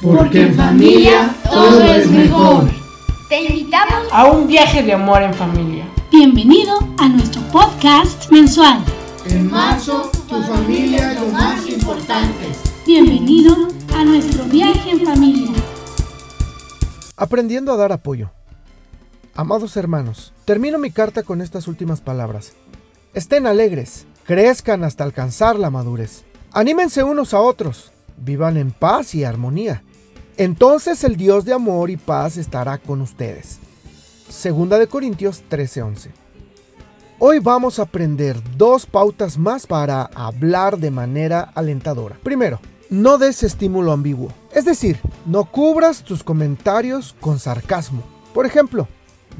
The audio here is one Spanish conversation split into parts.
Porque en familia todo es mejor. Te invitamos a un viaje de amor en familia. Bienvenido a nuestro podcast mensual. En marzo, tu familia es lo más importante. Bienvenido a nuestro viaje en familia. Aprendiendo a dar apoyo. Amados hermanos, termino mi carta con estas últimas palabras. Estén alegres, crezcan hasta alcanzar la madurez. Anímense unos a otros, vivan en paz y armonía. Entonces el Dios de amor y paz estará con ustedes. Segunda de Corintios 13:11. Hoy vamos a aprender dos pautas más para hablar de manera alentadora. Primero, no des estímulo ambiguo. Es decir, no cubras tus comentarios con sarcasmo. Por ejemplo,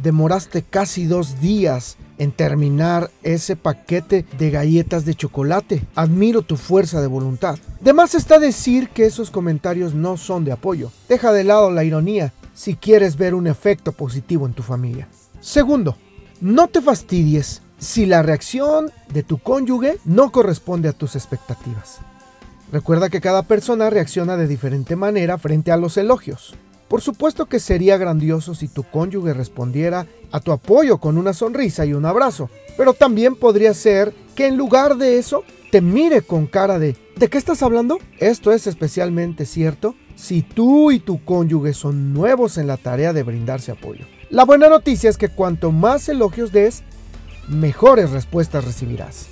demoraste casi dos días en terminar ese paquete de galletas de chocolate. Admiro tu fuerza de voluntad. De más está decir que esos comentarios no son de apoyo. Deja de lado la ironía si quieres ver un efecto positivo en tu familia. Segundo, no te fastidies si la reacción de tu cónyuge no corresponde a tus expectativas. Recuerda que cada persona reacciona de diferente manera frente a los elogios. Por supuesto que sería grandioso si tu cónyuge respondiera a tu apoyo con una sonrisa y un abrazo, pero también podría ser que en lugar de eso te mire con cara de ¿de qué estás hablando? Esto es especialmente cierto si tú y tu cónyuge son nuevos en la tarea de brindarse apoyo. La buena noticia es que cuanto más elogios des, mejores respuestas recibirás.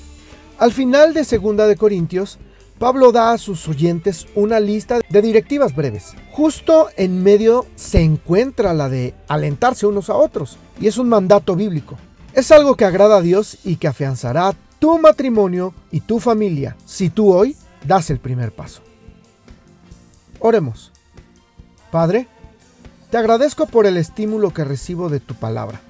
Al final de Segunda de Corintios, Pablo da a sus oyentes una lista de directivas breves. Justo en medio se encuentra la de alentarse unos a otros, y es un mandato bíblico. Es algo que agrada a Dios y que afianzará tu matrimonio y tu familia si tú hoy das el primer paso. Oremos. Padre, te agradezco por el estímulo que recibo de tu palabra.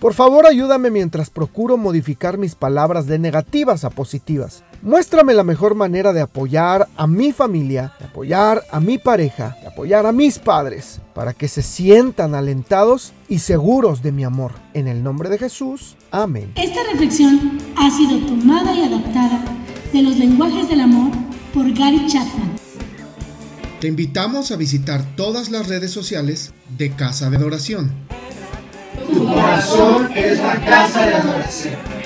Por favor, ayúdame mientras procuro modificar mis palabras de negativas a positivas. Muéstrame la mejor manera de apoyar a mi familia, de apoyar a mi pareja, de apoyar a mis padres, para que se sientan alentados y seguros de mi amor. En el nombre de Jesús, amén. Esta reflexión ha sido tomada y adaptada de los lenguajes del amor por Gary Chapman. Te invitamos a visitar todas las redes sociales de Casa de Adoración tu corazón es la casa de adoración.